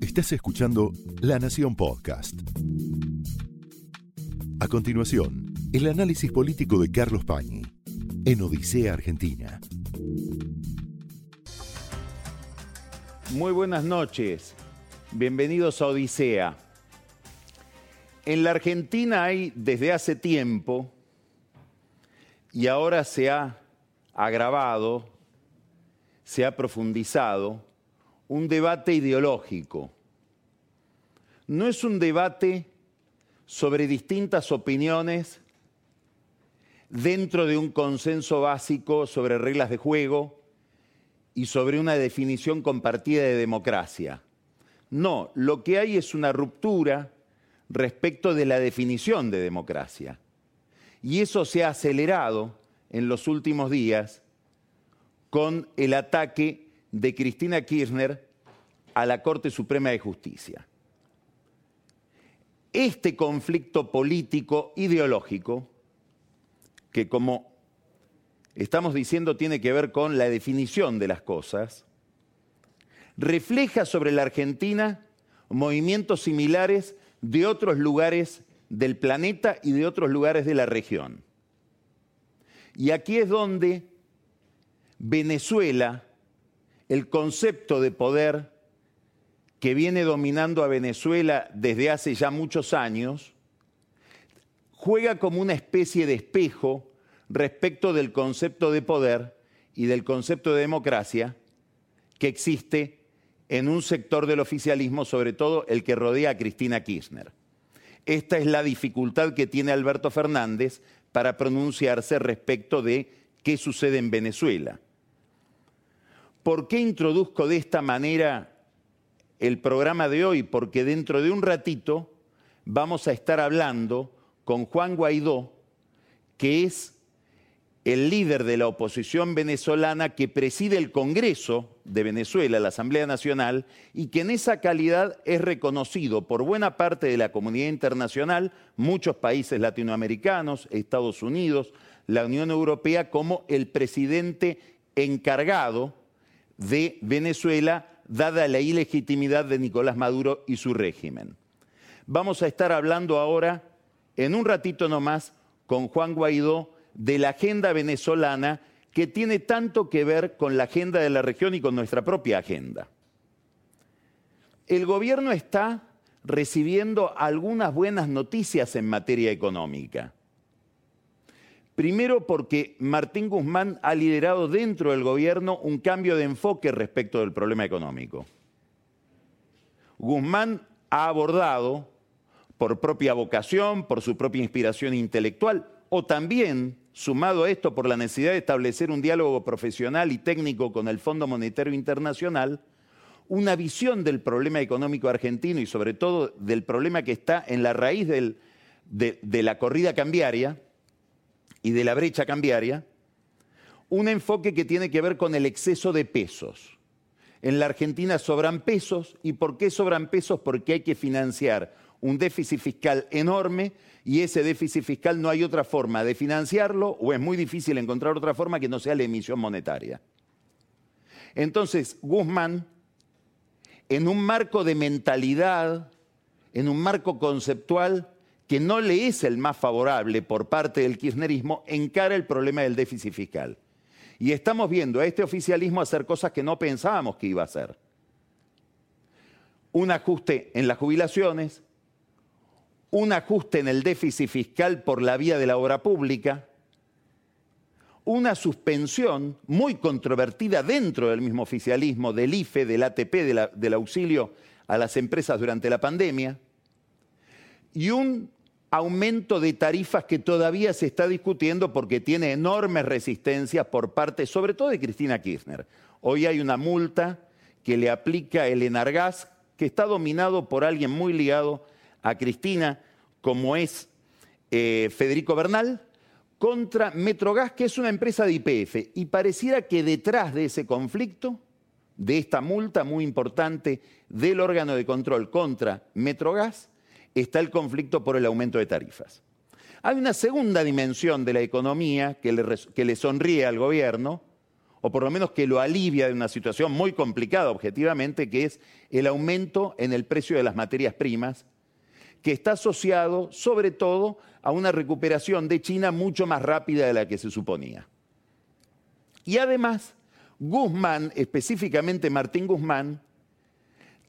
Estás escuchando La Nación Podcast. A continuación, el análisis político de Carlos Pañi en Odisea Argentina. Muy buenas noches. Bienvenidos a Odisea. En la Argentina hay desde hace tiempo, y ahora se ha agravado, se ha profundizado, un debate ideológico. No es un debate sobre distintas opiniones dentro de un consenso básico sobre reglas de juego y sobre una definición compartida de democracia. No, lo que hay es una ruptura respecto de la definición de democracia. Y eso se ha acelerado en los últimos días con el ataque de Cristina Kirchner a la Corte Suprema de Justicia. Este conflicto político ideológico, que como estamos diciendo tiene que ver con la definición de las cosas, refleja sobre la Argentina movimientos similares de otros lugares del planeta y de otros lugares de la región. Y aquí es donde Venezuela, el concepto de poder que viene dominando a Venezuela desde hace ya muchos años, juega como una especie de espejo respecto del concepto de poder y del concepto de democracia que existe en un sector del oficialismo, sobre todo el que rodea a Cristina Kirchner. Esta es la dificultad que tiene Alberto Fernández para pronunciarse respecto de qué sucede en Venezuela. ¿Por qué introduzco de esta manera el programa de hoy? Porque dentro de un ratito vamos a estar hablando con Juan Guaidó, que es el líder de la oposición venezolana que preside el Congreso de Venezuela, la Asamblea Nacional, y que en esa calidad es reconocido por buena parte de la comunidad internacional, muchos países latinoamericanos, Estados Unidos, la Unión Europea, como el presidente encargado de Venezuela, dada la ilegitimidad de Nicolás Maduro y su régimen. Vamos a estar hablando ahora, en un ratito nomás, con Juan Guaidó, de la agenda venezolana que tiene tanto que ver con la agenda de la región y con nuestra propia agenda. El gobierno está recibiendo algunas buenas noticias en materia económica. Primero porque Martín Guzmán ha liderado dentro del gobierno un cambio de enfoque respecto del problema económico. Guzmán ha abordado, por propia vocación, por su propia inspiración intelectual, o también sumado a esto por la necesidad de establecer un diálogo profesional y técnico con el Fondo Monetario Internacional, una visión del problema económico argentino y sobre todo del problema que está en la raíz de, de la corrida cambiaria y de la brecha cambiaria, un enfoque que tiene que ver con el exceso de pesos. En la Argentina sobran pesos. ¿Y por qué sobran pesos? Porque hay que financiar un déficit fiscal enorme y ese déficit fiscal no hay otra forma de financiarlo o es muy difícil encontrar otra forma que no sea la emisión monetaria. Entonces, Guzmán, en un marco de mentalidad, en un marco conceptual que no le es el más favorable por parte del kirchnerismo, encara el problema del déficit fiscal. Y estamos viendo a este oficialismo hacer cosas que no pensábamos que iba a hacer. Un ajuste en las jubilaciones, un ajuste en el déficit fiscal por la vía de la obra pública, una suspensión muy controvertida dentro del mismo oficialismo del IFE, del ATP, del auxilio a las empresas durante la pandemia, y un aumento de tarifas que todavía se está discutiendo porque tiene enormes resistencias por parte, sobre todo de Cristina Kirchner. Hoy hay una multa que le aplica el Enargas, que está dominado por alguien muy ligado a Cristina, como es eh, Federico Bernal, contra Metrogas, que es una empresa de IPF. Y pareciera que detrás de ese conflicto, de esta multa muy importante del órgano de control contra Metrogas, está el conflicto por el aumento de tarifas. Hay una segunda dimensión de la economía que le, sonríe al gobierno, o por lo menos que lo alivia de una situación muy complicada objetivamente, que es el aumento en el precio de las materias primas, que está asociado sobre todo a una recuperación de China mucho más rápida de la que se suponía. Y además, Guzmán, específicamente Martín Guzmán,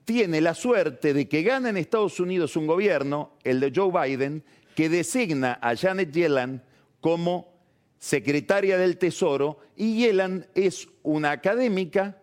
tiene la suerte de que gana en Estados Unidos un gobierno, el de Joe Biden, que designa a Janet Yellen como secretaria del Tesoro y Yellen es una académica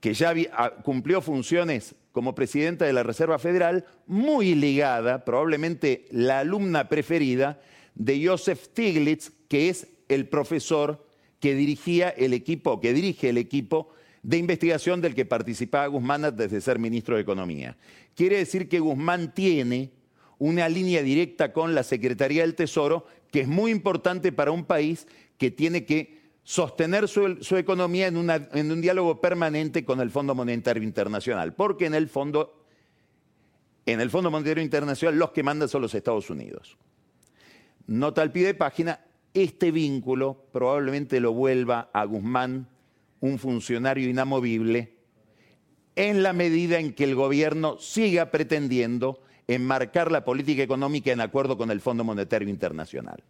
que ya ah, cumplió funciones como presidenta de la Reserva Federal, muy ligada, probablemente la alumna preferida de Joseph Stiglitz, que es el profesor que dirigía el equipo, que dirige el equipo de investigación del que participaba Guzmán desde de ser ministro de Economía. Quiere decir que Guzmán tiene una línea directa con la Secretaría del Tesoro, que es muy importante para un país que tiene que sostener su, economía en, en, un diálogo permanente con el Fondo Monetario Internacional, porque en el fondo, en el Fondo Monetario Internacional los que mandan son los Estados Unidos. Nota al pie de página, este vínculo probablemente lo vuelva a Guzmán un funcionario inamovible en la medida en que el gobierno siga pretendiendo enmarcar la política económica en acuerdo con el Fondo Monetario Internacional.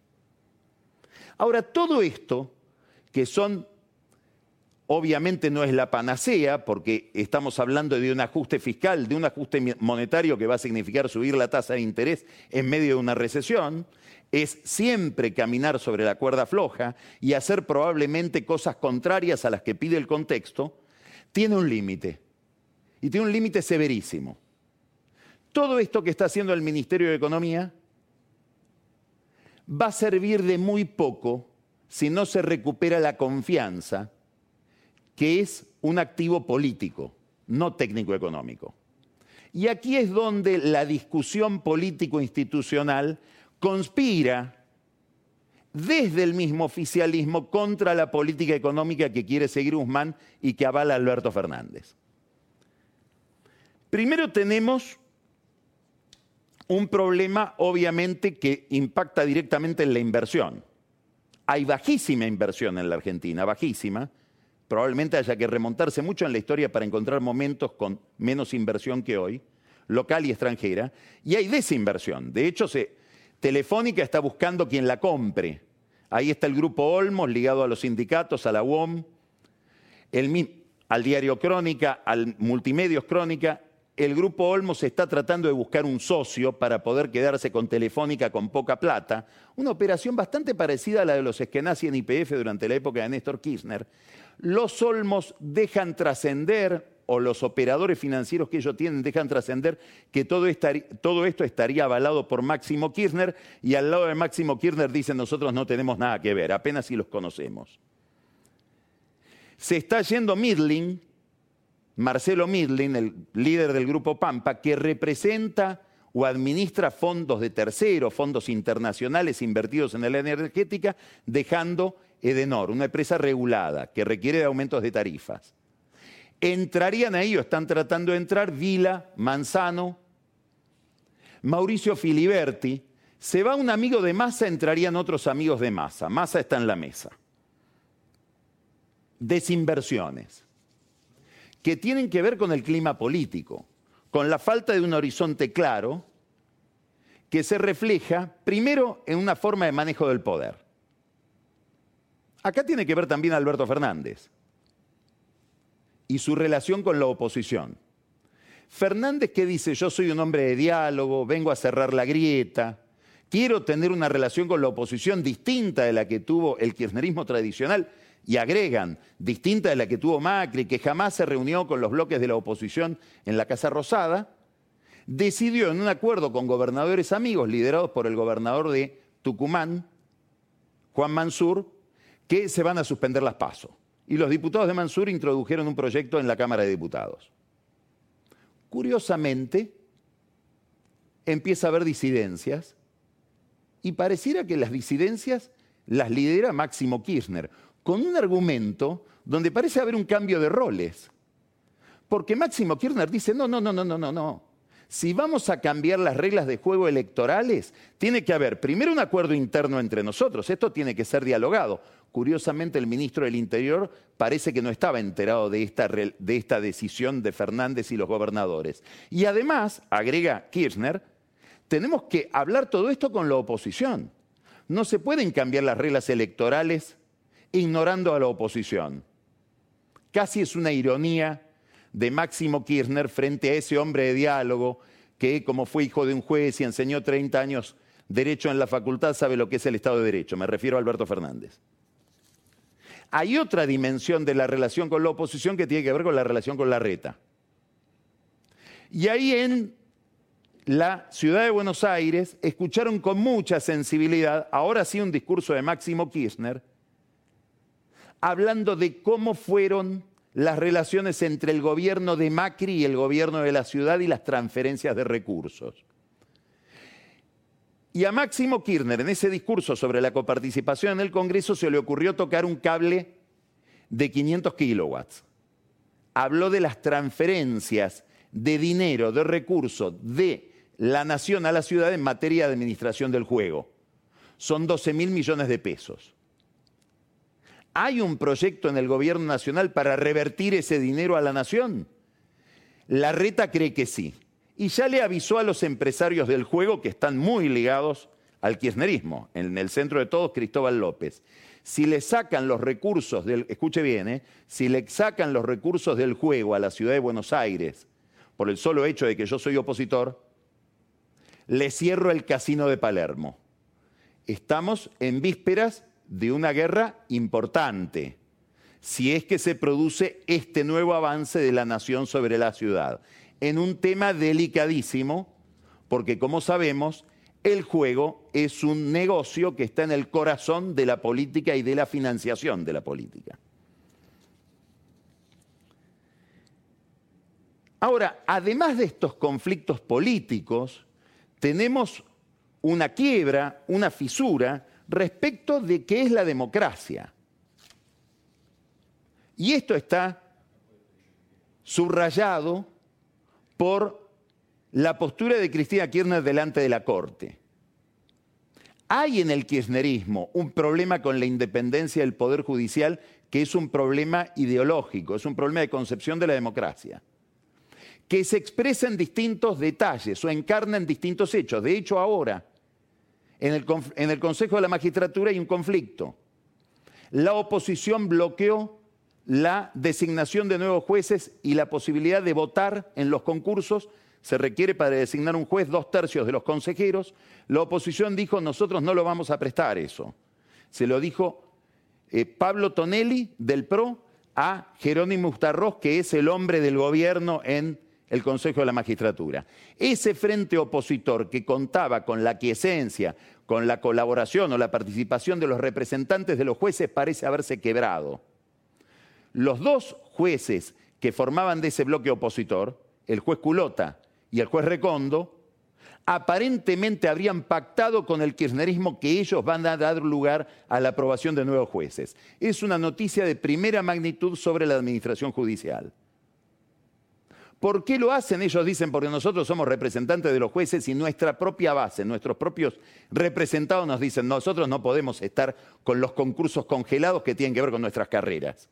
Ahora, todo esto, que son, obviamente no es la panacea, porque estamos hablando de un ajuste fiscal, de un ajuste monetario que va a significar subir la tasa de interés en medio de una recesión, es siempre caminar sobre la cuerda floja y hacer probablemente cosas contrarias a las que pide el contexto, tiene un límite. Y tiene un límite severísimo. Todo esto que está haciendo el Ministerio de Economía va a servir de muy poco si no se recupera la confianza, que es un activo político, no técnico-económico. Y aquí es donde la discusión político-institucional conspira desde el mismo oficialismo contra la política económica que quiere seguir Guzmán y que avala Alberto Fernández. Primero tenemos un problema obviamente que impacta directamente en la inversión. Hay bajísima inversión en la Argentina, bajísima. Probablemente haya que remontarse mucho en la historia para encontrar momentos con menos inversión que hoy, local y extranjera. Y hay desinversión. De hecho, se, Telefónica está buscando quien la compre. Ahí está el grupo Olmos ligado a los sindicatos, a la UOM, al diario Crónica, al Multimedios Crónica. El grupo Olmos está tratando de buscar un socio para poder quedarse con Telefónica con poca plata. Una operación bastante parecida a la de los Eskenazi en IPF durante la época de Néstor Kirchner. Los Olmos dejan trascender o los operadores financieros que ellos tienen dejan trascender que todo, esto estaría avalado por Máximo Kirchner y al lado de Máximo Kirchner dicen nosotros no tenemos nada que ver, apenas si los conocemos. Se está yendo Midling, Marcelo Midling, el líder del grupo Pampa, que representa o administra fondos de terceros, fondos internacionales invertidos en la energética, dejando Edenor, una empresa regulada que requiere de aumentos de tarifas entrarían ahí o están tratando de entrar Vila, Manzano, Mauricio Filiberti. Se va un amigo de Massa, entrarían otros amigos de Massa. Massa está en la mesa. Desinversiones, que tienen que ver con el clima político, con la falta de un horizonte claro, que se refleja primero en una forma de manejo del poder. Acá tiene que ver también Alberto Fernández y su relación con la oposición. Fernández que dice, yo soy un hombre de diálogo, vengo a cerrar la grieta, quiero tener una relación con la oposición distinta de la que tuvo el kirchnerismo tradicional, y agregan, distinta de la que tuvo Macri, que jamás se reunió con los bloques de la oposición en la Casa Rosada, decidió en un acuerdo con gobernadores amigos liderados por el gobernador de Tucumán, Juan Mansur, que se van a suspender las pasos y los diputados de Mansur introdujeron un proyecto en la Cámara de Diputados. Curiosamente, empieza a haber disidencias y pareciera que las disidencias las lidera Máximo Kirchner, con un argumento donde parece haber un cambio de roles. Porque Máximo Kirchner dice, no, no, no, no, no, no, no. Si vamos a cambiar las reglas de juego electorales, tiene que haber primero un acuerdo interno entre nosotros, esto tiene que ser dialogado. Curiosamente, el ministro del Interior parece que no estaba enterado de esta, de esta decisión de Fernández y los gobernadores. Y además, agrega Kirchner, tenemos que hablar todo esto con la oposición. No se pueden cambiar las reglas electorales ignorando a la oposición. Casi es una ironía de Máximo Kirchner frente a ese hombre de diálogo que, como fue hijo de un juez y enseñó 30 años derecho en la facultad, sabe lo que es el Estado de Derecho. Me refiero a Alberto Fernández. Hay otra dimensión de la relación con la oposición que tiene que ver con la relación con la reta. Y ahí en la ciudad de Buenos Aires escucharon con mucha sensibilidad, ahora sí un discurso de Máximo Kirchner, hablando de cómo fueron las relaciones entre el gobierno de Macri y el gobierno de la ciudad y las transferencias de recursos. Y a Máximo Kirchner, en ese discurso sobre la coparticipación en el Congreso, se le ocurrió tocar un cable de 500 kilowatts. Habló de las transferencias de dinero, de recursos de la nación a la ciudad en materia de administración del juego. Son 12 mil millones de pesos. ¿Hay un proyecto en el gobierno nacional para revertir ese dinero a la nación? La reta cree que sí. Y ya le avisó a los empresarios del juego que están muy ligados al kirchnerismo. En el centro de todos, Cristóbal López. Si le sacan los recursos del, escuche bien, ¿eh? si le sacan los recursos del juego a la ciudad de Buenos Aires por el solo hecho de que yo soy opositor, le cierro el casino de Palermo. Estamos en vísperas de una guerra importante, si es que se produce este nuevo avance de la nación sobre la ciudad, en un tema delicadísimo, porque como sabemos, el juego es un negocio que está en el corazón de la política y de la financiación de la política. Ahora, además de estos conflictos políticos, tenemos una quiebra, una fisura respecto de qué es la democracia. Y esto está subrayado por la postura de Cristina Kirchner delante de la Corte. Hay en el kirchnerismo un problema con la independencia del Poder Judicial que es un problema ideológico, es un problema de concepción de la democracia, que se expresa en distintos detalles o encarna en distintos hechos. De hecho, ahora en el, Consejo de la Magistratura hay un conflicto. La oposición bloqueó la designación de nuevos jueces y la posibilidad de votar en los concursos. Se requiere para designar un juez dos tercios de los consejeros. La oposición dijo, nosotros no lo vamos a prestar eso. Se lo dijo eh, Pablo Tonelli del PRO a Jerónimo Ustarroz, que es el hombre del gobierno en el Consejo de la Magistratura. Ese frente opositor que contaba con la quiesencia, con la colaboración o la participación de los representantes de los jueces parece haberse quebrado. Los dos jueces que formaban de ese bloque opositor, el juez Culota y el juez Recondo, aparentemente habrían pactado con el kirchnerismo que ellos van a dar lugar a la aprobación de nuevos jueces. Es una noticia de primera magnitud sobre la administración judicial. ¿Por qué lo hacen? Ellos dicen, porque nosotros somos representantes de los jueces y nuestra propia base, nuestros propios representados nos dicen, nosotros no podemos estar con los concursos congelados que tienen que ver con nuestras carreras.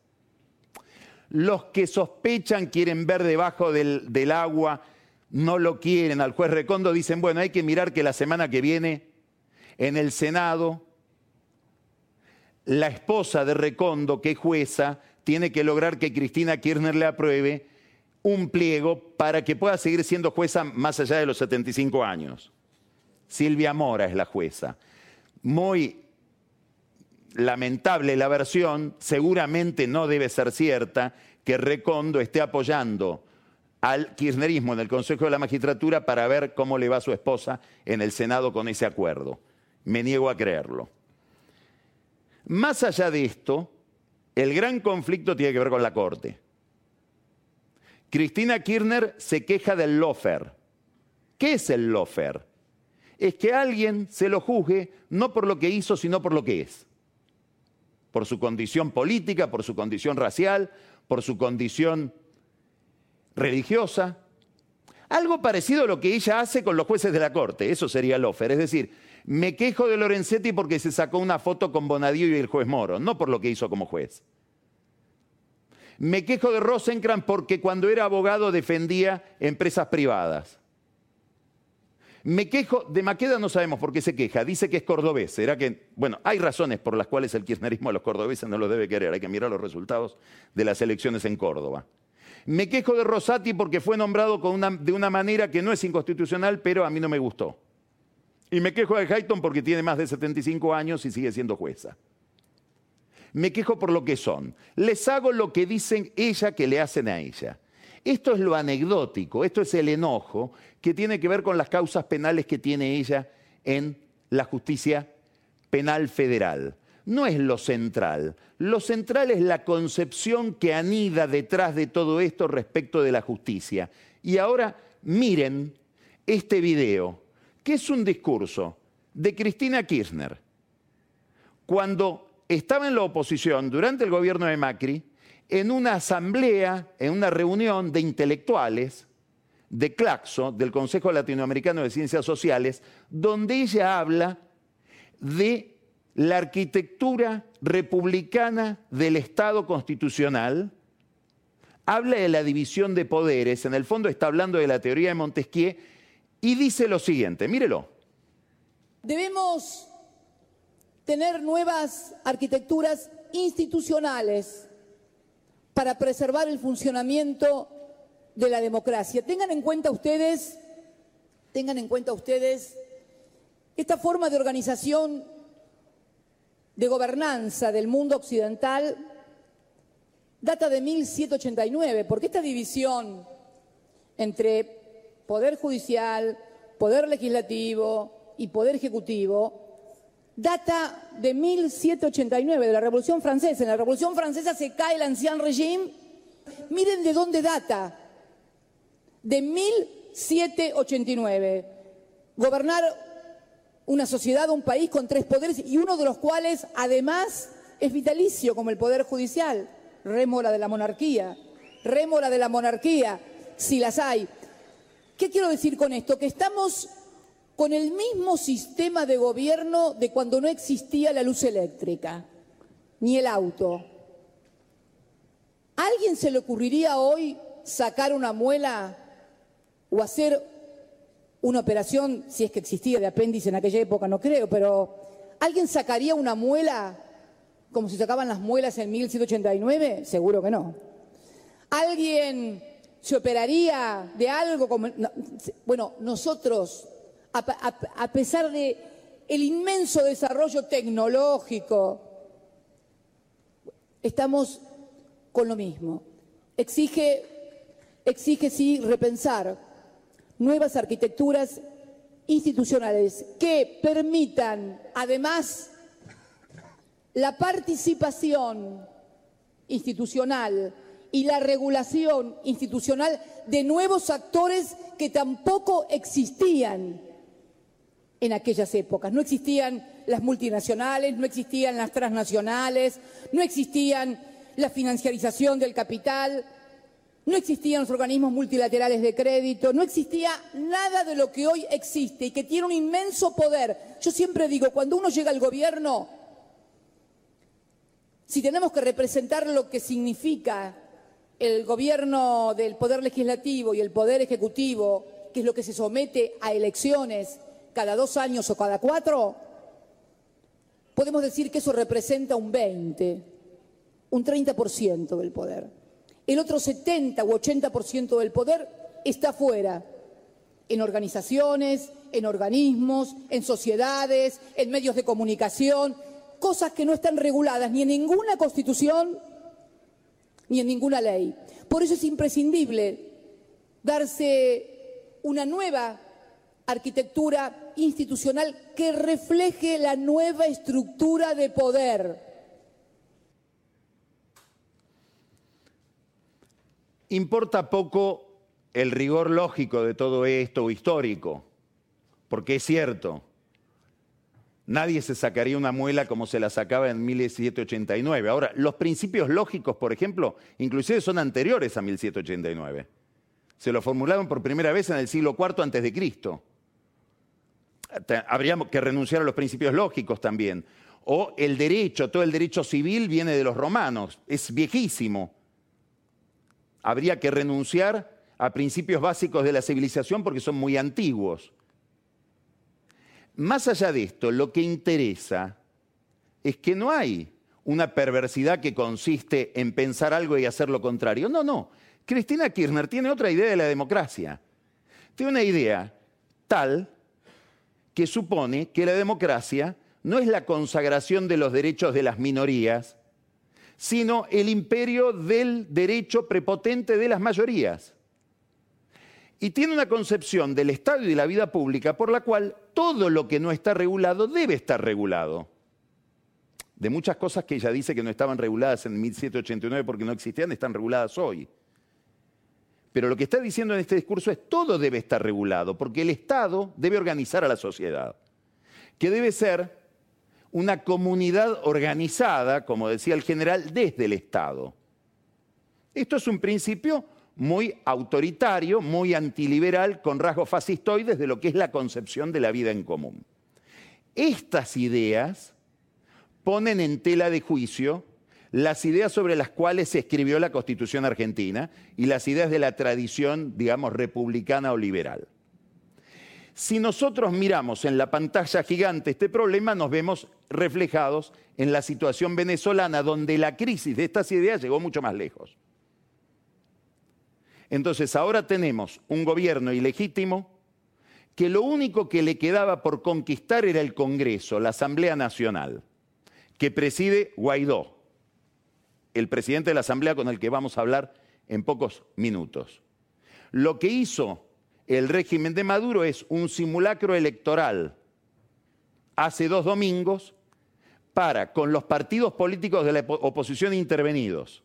Los que sospechan quieren ver debajo del, agua, no lo quieren. Al juez Recondo dicen, bueno, hay que mirar que la semana que viene en el Senado la esposa de Recondo, que es jueza, tiene que lograr que Cristina Kirchner le apruebe un pliego para que pueda seguir siendo jueza más allá de los 75 años. Silvia Mora es la jueza. Muy lamentable la versión, seguramente no debe ser cierta, que Recondo esté apoyando al kirchnerismo en el Consejo de la Magistratura para ver cómo le va a su esposa en el Senado con ese acuerdo. Me niego a creerlo. Más allá de esto, el gran conflicto tiene que ver con la Corte. Cristina Kirchner se queja del lofer. ¿Qué es el lofer? Es que alguien se lo juzgue no por lo que hizo, sino por lo que es. Por su condición política, por su condición racial, por su condición religiosa. Algo parecido a lo que ella hace con los jueces de la Corte, eso sería Lofer. Es decir, me quejo de Lorenzetti porque se sacó una foto con Bonadío y el juez Moro, no por lo que hizo como juez. Me quejo de Rosencrantz porque cuando era abogado defendía empresas privadas. Me quejo, de Maqueda no sabemos por qué se queja, dice que es cordobés. ¿Será que, bueno, hay razones por las cuales el kirchnerismo a los cordobeses no los debe querer, hay que mirar los resultados de las elecciones en Córdoba. Me quejo de Rosati porque fue nombrado de una manera que no es inconstitucional, pero a mí no me gustó. Y me quejo de Hayton porque tiene más de 75 años y sigue siendo jueza. Me quejo por lo que son. Les hago lo que dicen ella que le hacen a ella. Esto es lo anecdótico, esto es el enojo que tiene que ver con las causas penales que tiene ella en la justicia penal federal. No es lo central. Lo central es la concepción que anida detrás de todo esto respecto de la justicia. Y ahora miren este video, que es un discurso de Cristina Kirchner, cuando estaba en la oposición durante el gobierno de Macri, en una asamblea, en una reunión de intelectuales de Claxo, del Consejo Latinoamericano de Ciencias Sociales, donde ella habla de la arquitectura republicana del Estado constitucional, habla de la división de poderes, en el fondo está hablando de la teoría de Montesquieu, y dice lo siguiente, mírelo. Debemos tener nuevas arquitecturas institucionales para preservar el funcionamiento de la democracia. Tengan en cuenta ustedes, tengan en cuenta ustedes esta forma de organización de gobernanza del mundo occidental data de 1789, porque esta división entre poder judicial, poder legislativo y poder ejecutivo data de 1789, de la Revolución Francesa. En la Revolución Francesa se cae el Ancien Régime. Miren de dónde data. De 1789. Gobernar una sociedad, un país con tres poderes y uno de los cuales además es vitalicio, como el Poder Judicial. Rémora de la monarquía. Rémora de la monarquía, si las hay. ¿Qué quiero decir con esto? Que estamos con el mismo sistema de gobierno de cuando no existía la luz eléctrica, ni el auto. ¿A alguien se le ocurriría hoy sacar una muela o hacer una operación, si es que existía de apéndice en aquella época, no creo, pero ¿alguien sacaría una muela como si sacaban las muelas en 1789? Seguro que no. ¿Alguien se operaría de algo como... bueno, nosotros a, pesar de el inmenso desarrollo tecnológico, estamos con lo mismo. Exige, exige sí repensar nuevas arquitecturas institucionales que permitan además la participación institucional y la regulación institucional de nuevos actores que tampoco existían en aquellas épocas. No existían las multinacionales, no existían las transnacionales, no existían la financiarización del capital, no existían los organismos multilaterales de crédito, no existía nada de lo que hoy existe y que tiene un inmenso poder. Yo siempre digo, cuando uno llega al gobierno, si tenemos que representar lo que significa el gobierno del poder legislativo y el poder ejecutivo, que es lo que se somete a elecciones cada dos años o cada cuatro, podemos decir que eso representa un 20, un 30% del poder. El otro 70 u 80% del poder está fuera, en organizaciones, en organismos, en sociedades, en medios de comunicación, cosas que no están reguladas ni en ninguna constitución ni en ninguna ley. Por eso es imprescindible darse una nueva arquitectura institucional que refleje la nueva estructura de poder. Importa poco el rigor lógico de todo esto histórico, porque es cierto, nadie se sacaría una muela como se la sacaba en 1789. Ahora, los principios lógicos, por ejemplo, inclusive son anteriores a 1789. Se lo formularon por primera vez en el siglo IV antes de Cristo. Habría que renunciar a los principios lógicos también. O el derecho, todo el derecho civil viene de los romanos, es viejísimo. Habría que renunciar a principios básicos de la civilización porque son muy antiguos. Más allá de esto, lo que interesa es que no hay una perversidad que consiste en pensar algo y hacer lo contrario. No, no. Cristina Kirchner tiene otra idea de la democracia. Tiene una idea tal que supone que la democracia no es la consagración de los derechos de las minorías, sino el imperio del derecho prepotente de las mayorías. Y tiene una concepción del Estado y de la vida pública por la cual todo lo que no está regulado debe estar regulado. De muchas cosas que ella dice que no estaban reguladas en 1789 porque no existían, están reguladas hoy. Pero lo que está diciendo en este discurso es todo debe estar regulado, porque el Estado debe organizar a la sociedad, que debe ser una comunidad organizada, como decía el general, desde el Estado. Esto es un principio muy autoritario, muy antiliberal, con rasgos fascistoides de lo que es la concepción de la vida en común. Estas ideas ponen en tela de juicio las ideas sobre las cuales se escribió la Constitución argentina y las ideas de la tradición, digamos, republicana o liberal. Si nosotros miramos en la pantalla gigante este problema, nos vemos reflejados en la situación venezolana, donde la crisis de estas ideas llegó mucho más lejos. Entonces ahora tenemos un gobierno ilegítimo que lo único que le quedaba por conquistar era el Congreso, la Asamblea Nacional, que preside Guaidó, el presidente de la Asamblea con el que vamos a hablar en pocos minutos. Lo que hizo el régimen de Maduro es un simulacro electoral hace dos domingos para, con los partidos políticos de la oposición intervenidos,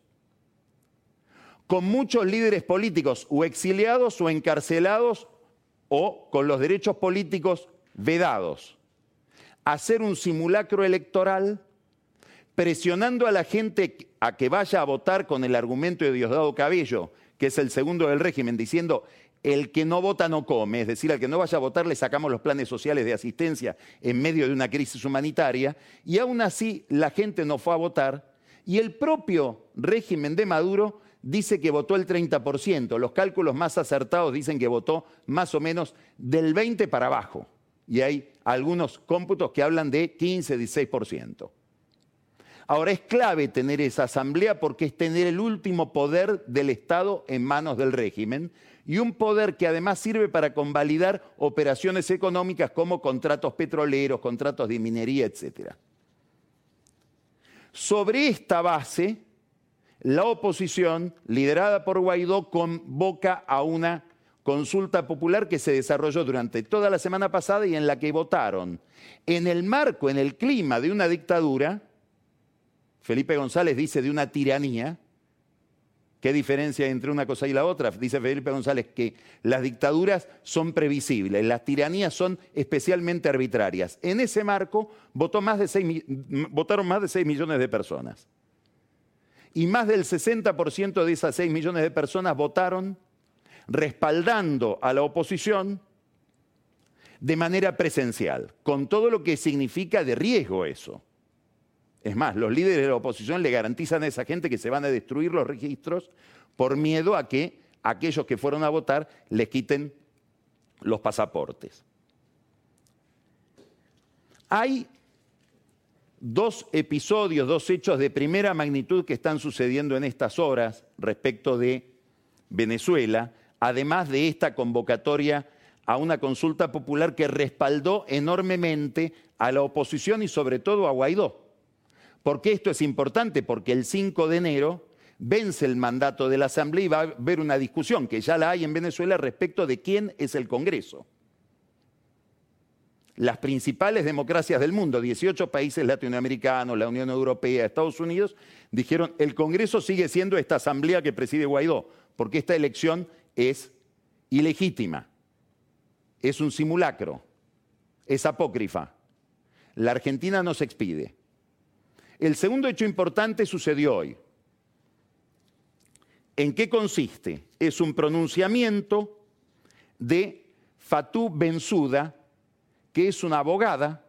con muchos líderes políticos o exiliados o encarcelados o con los derechos políticos vedados, hacer un simulacro electoral presionando a la gente a que vaya a votar con el argumento de Diosdado Cabello, que es el segundo del régimen, diciendo el que no vota no come, es decir, al que no vaya a votar le sacamos los planes sociales de asistencia en medio de una crisis humanitaria, y aún así la gente no fue a votar, y el propio régimen de Maduro dice que votó el 30%, los cálculos más acertados dicen que votó más o menos del 20% para abajo, y hay algunos cómputos que hablan de 15, 16%. Ahora es clave tener esa asamblea porque es tener el último poder del Estado en manos del régimen y un poder que además sirve para convalidar operaciones económicas como contratos petroleros, contratos de minería, etc. Sobre esta base, la oposición, liderada por Guaidó, convoca a una consulta popular que se desarrolló durante toda la semana pasada y en la que votaron, en el marco, en el clima de una dictadura, Felipe González dice de una tiranía. ¿Qué diferencia entre una cosa y la otra? Dice Felipe González que las dictaduras son previsibles, las tiranías son especialmente arbitrarias. En ese marco votó más de votaron más de 6 millones de personas. Y más del 60% de esas 6 millones de personas votaron respaldando a la oposición de manera presencial, con todo lo que significa de riesgo eso. Es más, los líderes de la oposición le garantizan a esa gente que se van a destruir los registros por miedo a que aquellos que fueron a votar les quiten los pasaportes. Hay dos episodios, dos hechos de primera magnitud que están sucediendo en estas horas respecto de Venezuela, además de esta convocatoria a una consulta popular que respaldó enormemente a la oposición y sobre todo a Guaidó. ¿Por qué esto es importante? Porque el 5 de enero vence el mandato de la Asamblea y va a haber una discusión, que ya la hay en Venezuela, respecto de quién es el Congreso. Las principales democracias del mundo, 18 países latinoamericanos, la Unión Europea, Estados Unidos, dijeron, el Congreso sigue siendo esta Asamblea que preside Guaidó, porque esta elección es ilegítima, es un simulacro, es apócrifa. La Argentina no se expide. El segundo hecho importante sucedió hoy. ¿En qué consiste? es un pronunciamiento de Fatou Bensouda, que es una abogada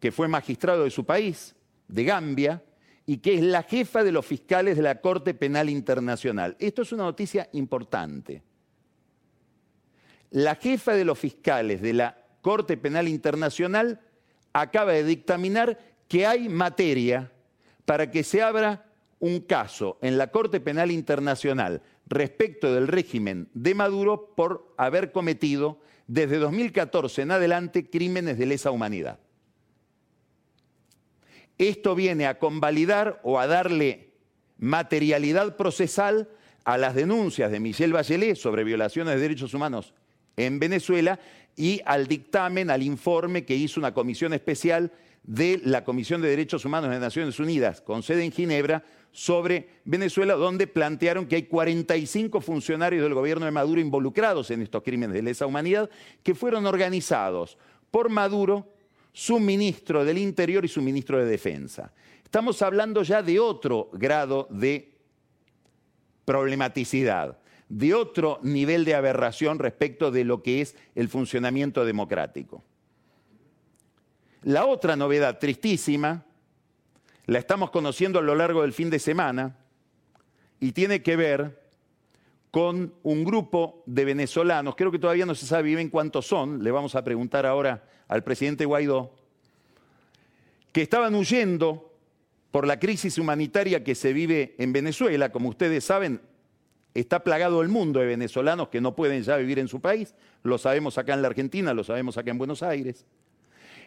que fue magistrado de su país, de Gambia, y que es la jefa de los fiscales de la Corte Penal Internacional. Esto es una noticia importante. La jefa de los fiscales de la Corte Penal Internacional acaba de dictaminar que hay materia para que se abra un caso en la Corte Penal Internacional respecto del régimen de Maduro por haber cometido desde 2014 en adelante crímenes de lesa humanidad. Esto viene a convalidar o a darle materialidad procesal a las denuncias de Michelle Bachelet sobre violaciones de derechos humanos en Venezuela y al dictamen, al informe que hizo una comisión especial de la Comisión de Derechos Humanos de Naciones Unidas, con sede en Ginebra, sobre Venezuela, donde plantearon que hay 45 funcionarios del gobierno de Maduro involucrados en estos crímenes de lesa humanidad, que fueron organizados por Maduro, su ministro del Interior y su ministro de Defensa. Estamos hablando ya de otro grado de problematicidad, de otro nivel de aberración respecto de lo que es el funcionamiento democrático. La otra novedad tristísima, la estamos conociendo a lo largo del fin de semana y tiene que ver con un grupo de venezolanos, creo que todavía no se sabe bien cuántos son, le vamos a preguntar ahora al presidente Guaidó, que estaban huyendo por la crisis humanitaria que se vive en Venezuela. Como ustedes saben, está plagado el mundo de venezolanos que no pueden ya vivir en su país, lo sabemos acá en la Argentina, lo sabemos acá en Buenos Aires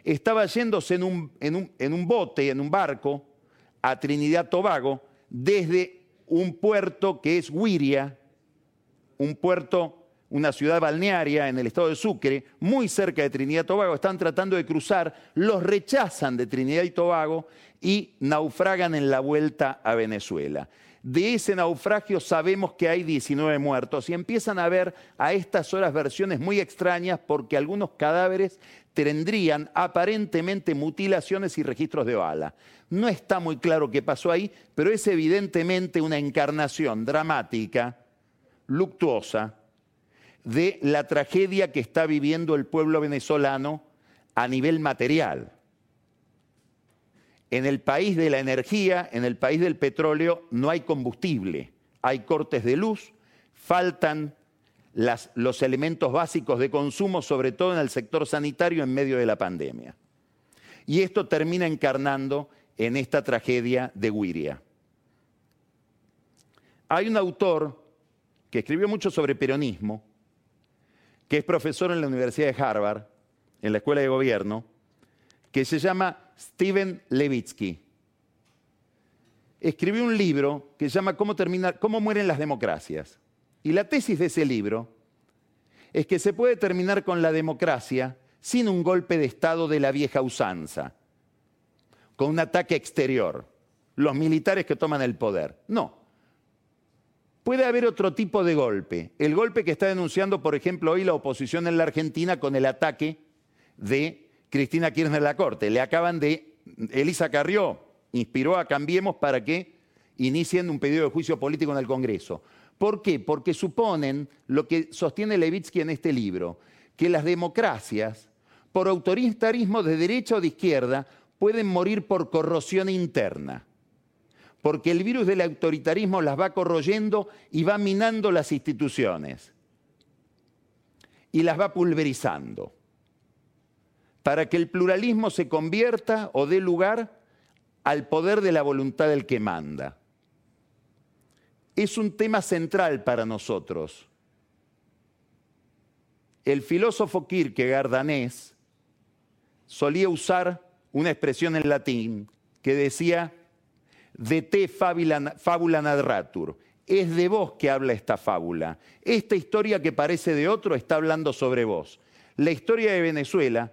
estaba yéndose en un, en un, bote, en un barco, a Trinidad Tobago, desde un puerto que es Huiria, un puerto, una ciudad balnearia en el estado de Sucre, muy cerca de Trinidad Tobago, están tratando de cruzar, los rechazan de Trinidad y Tobago y naufragan en la vuelta a Venezuela. De ese naufragio sabemos que hay 19 muertos y empiezan a ver a estas horas versiones muy extrañas porque algunos cadáveres tendrían aparentemente mutilaciones y registros de bala. No está muy claro qué pasó ahí, pero es evidentemente una encarnación dramática, luctuosa, de la tragedia que está viviendo el pueblo venezolano a nivel material. En el país de la energía, en el país del petróleo, no hay combustible, hay cortes de luz, faltan los elementos básicos de consumo, sobre todo en el sector sanitario en medio de la pandemia. Y esto termina encarnando en esta tragedia de Wiria. Hay un autor que escribió mucho sobre peronismo, que es profesor en la Universidad de Harvard, en la Escuela de Gobierno, que se llama Steven Levitsky. Escribió un libro que se llama ¿Cómo, ¿Cómo mueren las democracias? Y la tesis de ese libro es que se puede terminar con la democracia sin un golpe de Estado de la vieja usanza, con un ataque exterior, los militares que toman el poder. No. Puede haber otro tipo de golpe. El golpe que está denunciando, por ejemplo, hoy la oposición en la Argentina con el ataque de Cristina Kirchner la Corte. Le acaban de, Elisa Carrió inspiró a Cambiemos para que inicien un pedido de juicio político en el Congreso. ¿Por qué? Porque suponen lo que sostiene Levitsky en este libro, que las democracias, por autoritarismo de derecha o de izquierda, pueden morir por corrosión interna. Porque el virus del autoritarismo las va corroyendo y va minando las instituciones. Y las va pulverizando para que el pluralismo se convierta o dé lugar al poder de la voluntad del que manda. Es un tema central para nosotros. El filósofo Kierkegaard danés solía usar una expresión en latín que decía, de te fábula narratur. Es de vos que habla esta fábula. Esta historia que parece de otro está hablando sobre vos. La historia de Venezuela